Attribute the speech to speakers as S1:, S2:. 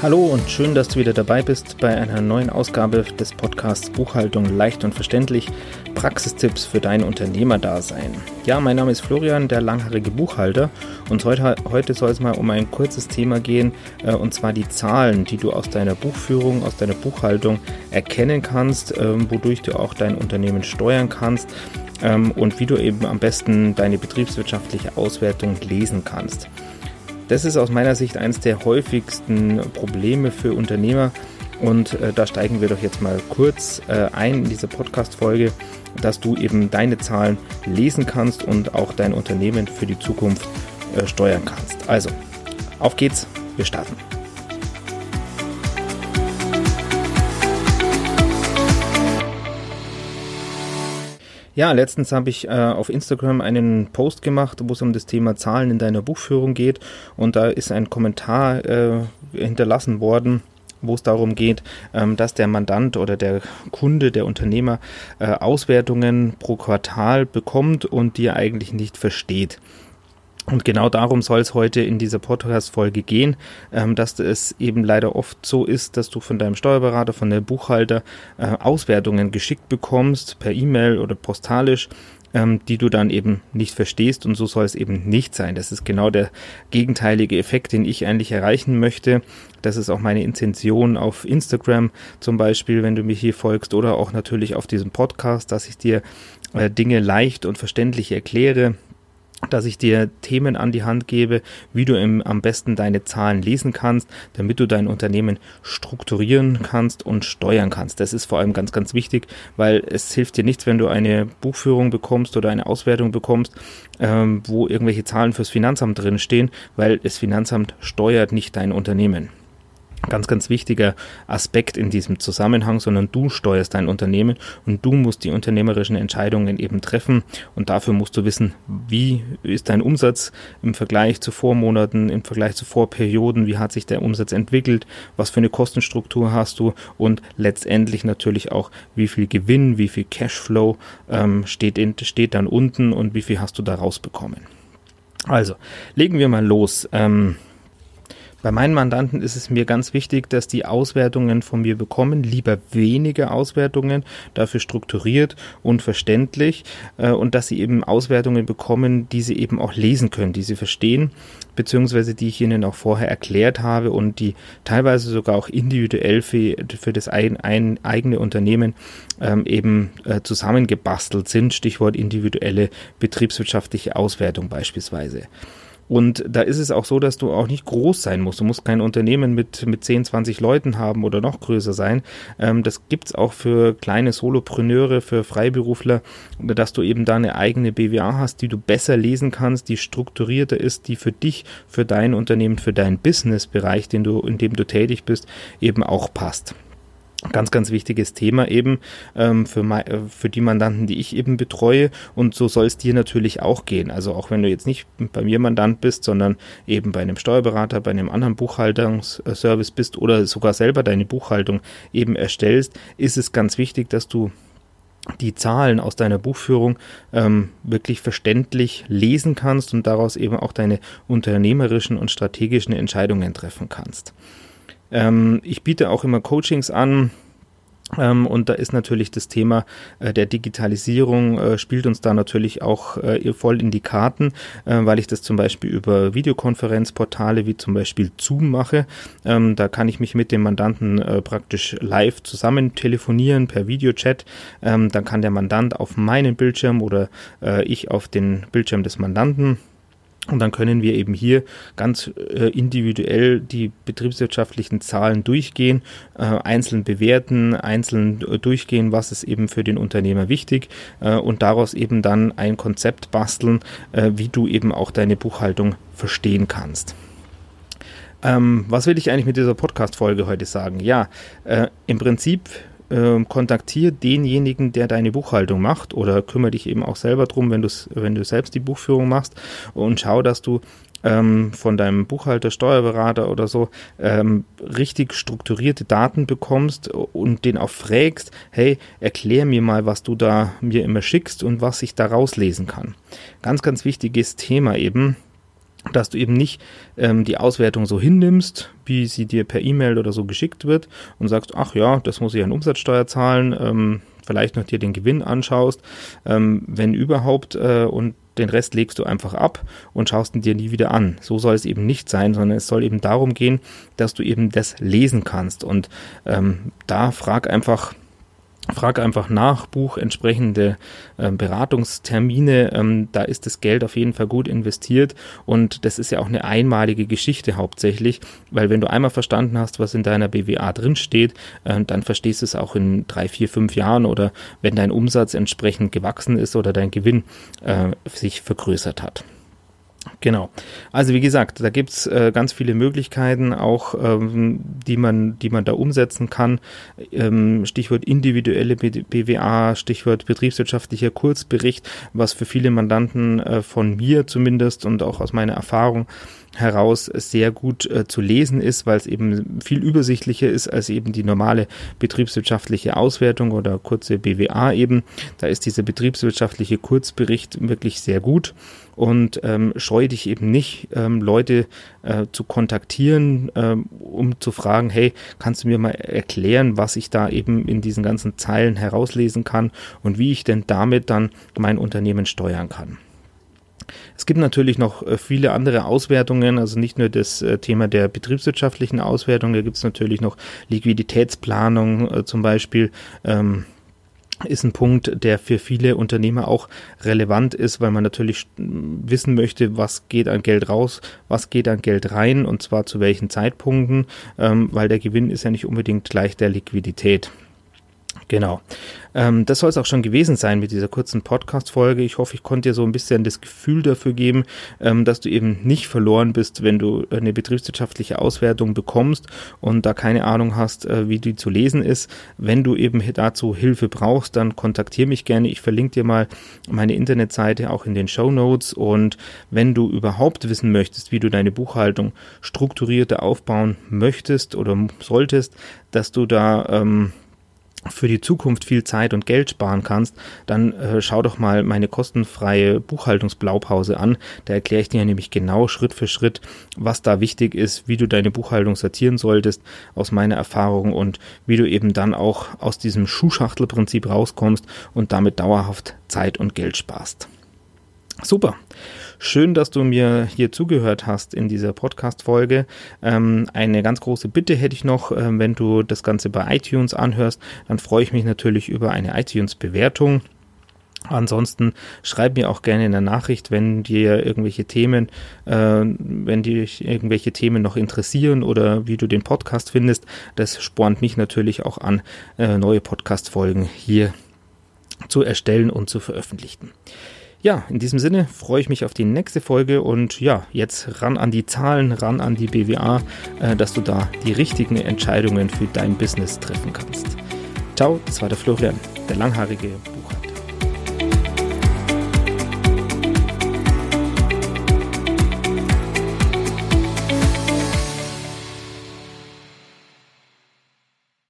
S1: Hallo und schön, dass du wieder dabei bist bei einer neuen Ausgabe des Podcasts Buchhaltung leicht und verständlich. Praxistipps für dein Unternehmerdasein. Ja, mein Name ist Florian, der langhaarige Buchhalter und heute, heute soll es mal um ein kurzes Thema gehen äh, und zwar die Zahlen, die du aus deiner Buchführung, aus deiner Buchhaltung erkennen kannst, äh, wodurch du auch dein Unternehmen steuern kannst ähm, und wie du eben am besten deine betriebswirtschaftliche Auswertung lesen kannst. Das ist aus meiner Sicht eines der häufigsten Probleme für Unternehmer. Und äh, da steigen wir doch jetzt mal kurz äh, ein in diese Podcast-Folge, dass du eben deine Zahlen lesen kannst und auch dein Unternehmen für die Zukunft äh, steuern kannst. Also, auf geht's, wir starten. Ja, letztens habe ich äh, auf Instagram einen Post gemacht, wo es um das Thema Zahlen in deiner Buchführung geht. Und da ist ein Kommentar äh, hinterlassen worden, wo es darum geht, ähm, dass der Mandant oder der Kunde, der Unternehmer äh, Auswertungen pro Quartal bekommt und die er eigentlich nicht versteht. Und genau darum soll es heute in dieser Podcast-Folge gehen, ähm, dass es eben leider oft so ist, dass du von deinem Steuerberater, von der Buchhalter äh, Auswertungen geschickt bekommst, per E-Mail oder postalisch, ähm, die du dann eben nicht verstehst und so soll es eben nicht sein. Das ist genau der gegenteilige Effekt, den ich eigentlich erreichen möchte. Das ist auch meine Intention auf Instagram zum Beispiel, wenn du mich hier folgst oder auch natürlich auf diesem Podcast, dass ich dir äh, Dinge leicht und verständlich erkläre dass ich dir Themen an die Hand gebe, wie du im, am besten deine Zahlen lesen kannst, damit du dein Unternehmen strukturieren kannst und steuern kannst. Das ist vor allem ganz, ganz wichtig, weil es hilft dir nichts, wenn du eine Buchführung bekommst oder eine Auswertung bekommst, ähm, wo irgendwelche Zahlen fürs Finanzamt drin stehen, weil das Finanzamt steuert nicht dein Unternehmen ganz, ganz wichtiger Aspekt in diesem Zusammenhang, sondern du steuerst dein Unternehmen und du musst die unternehmerischen Entscheidungen eben treffen und dafür musst du wissen, wie ist dein Umsatz im Vergleich zu Vormonaten, im Vergleich zu Vorperioden, wie hat sich der Umsatz entwickelt, was für eine Kostenstruktur hast du und letztendlich natürlich auch, wie viel Gewinn, wie viel Cashflow ähm, steht, in, steht dann unten und wie viel hast du da rausbekommen. Also, legen wir mal los. Ähm, bei meinen Mandanten ist es mir ganz wichtig, dass die Auswertungen von mir bekommen, lieber wenige Auswertungen, dafür strukturiert und verständlich äh, und dass sie eben Auswertungen bekommen, die sie eben auch lesen können, die sie verstehen, beziehungsweise die ich ihnen auch vorher erklärt habe und die teilweise sogar auch individuell für, für das ein, ein eigene Unternehmen ähm, eben äh, zusammengebastelt sind, Stichwort individuelle betriebswirtschaftliche Auswertung beispielsweise. Und da ist es auch so, dass du auch nicht groß sein musst. Du musst kein Unternehmen mit, mit 10, 20 Leuten haben oder noch größer sein. Ähm, das gibt's auch für kleine Solopreneure, für Freiberufler, dass du eben da eine eigene BWA hast, die du besser lesen kannst, die strukturierter ist, die für dich, für dein Unternehmen, für deinen Businessbereich, den du, in dem du tätig bist, eben auch passt ganz, ganz wichtiges Thema eben ähm, für, äh, für die Mandanten, die ich eben betreue. Und so soll es dir natürlich auch gehen. Also auch wenn du jetzt nicht bei mir Mandant bist, sondern eben bei einem Steuerberater, bei einem anderen Buchhaltungsservice bist oder sogar selber deine Buchhaltung eben erstellst, ist es ganz wichtig, dass du die Zahlen aus deiner Buchführung ähm, wirklich verständlich lesen kannst und daraus eben auch deine unternehmerischen und strategischen Entscheidungen treffen kannst. Ähm, ich biete auch immer Coachings an. Ähm, und da ist natürlich das Thema äh, der Digitalisierung, äh, spielt uns da natürlich auch äh, voll in die Karten, äh, weil ich das zum Beispiel über Videokonferenzportale wie zum Beispiel Zoom mache. Ähm, da kann ich mich mit dem Mandanten äh, praktisch live zusammen telefonieren per Videochat. Ähm, dann kann der Mandant auf meinen Bildschirm oder äh, ich auf den Bildschirm des Mandanten und dann können wir eben hier ganz äh, individuell die betriebswirtschaftlichen Zahlen durchgehen, äh, einzeln bewerten, einzeln äh, durchgehen, was ist eben für den Unternehmer wichtig äh, und daraus eben dann ein Konzept basteln, äh, wie du eben auch deine Buchhaltung verstehen kannst. Ähm, was will ich eigentlich mit dieser Podcast-Folge heute sagen? Ja, äh, im Prinzip äh, kontaktier denjenigen, der deine Buchhaltung macht oder kümmere dich eben auch selber drum, wenn, wenn du selbst die Buchführung machst und schau, dass du ähm, von deinem Buchhalter, Steuerberater oder so ähm, richtig strukturierte Daten bekommst und den auch fragst, hey, erklär mir mal, was du da mir immer schickst und was ich da rauslesen kann. Ganz, ganz wichtiges Thema eben, dass du eben nicht ähm, die Auswertung so hinnimmst, wie sie dir per E-Mail oder so geschickt wird und sagst, ach ja, das muss ich an Umsatzsteuer zahlen, ähm, vielleicht noch dir den Gewinn anschaust, ähm, wenn überhaupt, äh, und den Rest legst du einfach ab und schaust ihn dir nie wieder an. So soll es eben nicht sein, sondern es soll eben darum gehen, dass du eben das lesen kannst. Und ähm, da frag einfach, Frag einfach nach, Buch entsprechende äh, Beratungstermine. Ähm, da ist das Geld auf jeden Fall gut investiert und das ist ja auch eine einmalige Geschichte hauptsächlich, weil wenn du einmal verstanden hast, was in deiner BWA drinsteht, äh, dann verstehst du es auch in drei, vier, fünf Jahren oder wenn dein Umsatz entsprechend gewachsen ist oder dein Gewinn äh, sich vergrößert hat. Genau. Also wie gesagt, da gibt's äh, ganz viele Möglichkeiten, auch ähm, die man, die man da umsetzen kann. Ähm, Stichwort individuelle BWA, Stichwort betriebswirtschaftlicher Kurzbericht, was für viele Mandanten äh, von mir zumindest und auch aus meiner Erfahrung heraus sehr gut äh, zu lesen ist, weil es eben viel übersichtlicher ist als eben die normale betriebswirtschaftliche Auswertung oder kurze BWA eben. Da ist dieser betriebswirtschaftliche Kurzbericht wirklich sehr gut und ähm, scheue dich eben nicht, ähm, Leute äh, zu kontaktieren, ähm, um zu fragen, hey, kannst du mir mal erklären, was ich da eben in diesen ganzen Zeilen herauslesen kann und wie ich denn damit dann mein Unternehmen steuern kann. Es gibt natürlich noch äh, viele andere Auswertungen, also nicht nur das äh, Thema der betriebswirtschaftlichen Auswertung, da gibt es natürlich noch Liquiditätsplanung äh, zum Beispiel. Ähm, ist ein Punkt, der für viele Unternehmer auch relevant ist, weil man natürlich wissen möchte, was geht an Geld raus, was geht an Geld rein und zwar zu welchen Zeitpunkten, ähm, weil der Gewinn ist ja nicht unbedingt gleich der Liquidität. Genau. Ähm, das soll es auch schon gewesen sein mit dieser kurzen Podcast-Folge. Ich hoffe, ich konnte dir so ein bisschen das Gefühl dafür geben, ähm, dass du eben nicht verloren bist, wenn du eine betriebswirtschaftliche Auswertung bekommst und da keine Ahnung hast, äh, wie die zu lesen ist. Wenn du eben dazu Hilfe brauchst, dann kontaktiere mich gerne. Ich verlinke dir mal meine Internetseite auch in den Show Notes und wenn du überhaupt wissen möchtest, wie du deine Buchhaltung strukturierter aufbauen möchtest oder solltest, dass du da ähm, für die Zukunft viel Zeit und Geld sparen kannst, dann äh, schau doch mal meine kostenfreie Buchhaltungsblaupause an. Da erkläre ich dir nämlich genau Schritt für Schritt, was da wichtig ist, wie du deine Buchhaltung sortieren solltest aus meiner Erfahrung und wie du eben dann auch aus diesem Schuhschachtelprinzip rauskommst und damit dauerhaft Zeit und Geld sparst. Super. Schön, dass du mir hier zugehört hast in dieser Podcast-Folge. Ähm, eine ganz große Bitte hätte ich noch, äh, wenn du das Ganze bei iTunes anhörst, dann freue ich mich natürlich über eine iTunes-Bewertung. Ansonsten schreib mir auch gerne in der Nachricht, wenn dir irgendwelche Themen, äh, wenn dich irgendwelche Themen noch interessieren oder wie du den Podcast findest. Das spornt mich natürlich auch an, äh, neue Podcast-Folgen hier zu erstellen und zu veröffentlichen. Ja, in diesem Sinne freue ich mich auf die nächste Folge und ja, jetzt ran an die Zahlen, ran an die BWA, äh, dass du da die richtigen Entscheidungen für dein Business treffen kannst. Ciao, das war der Florian, der langhaarige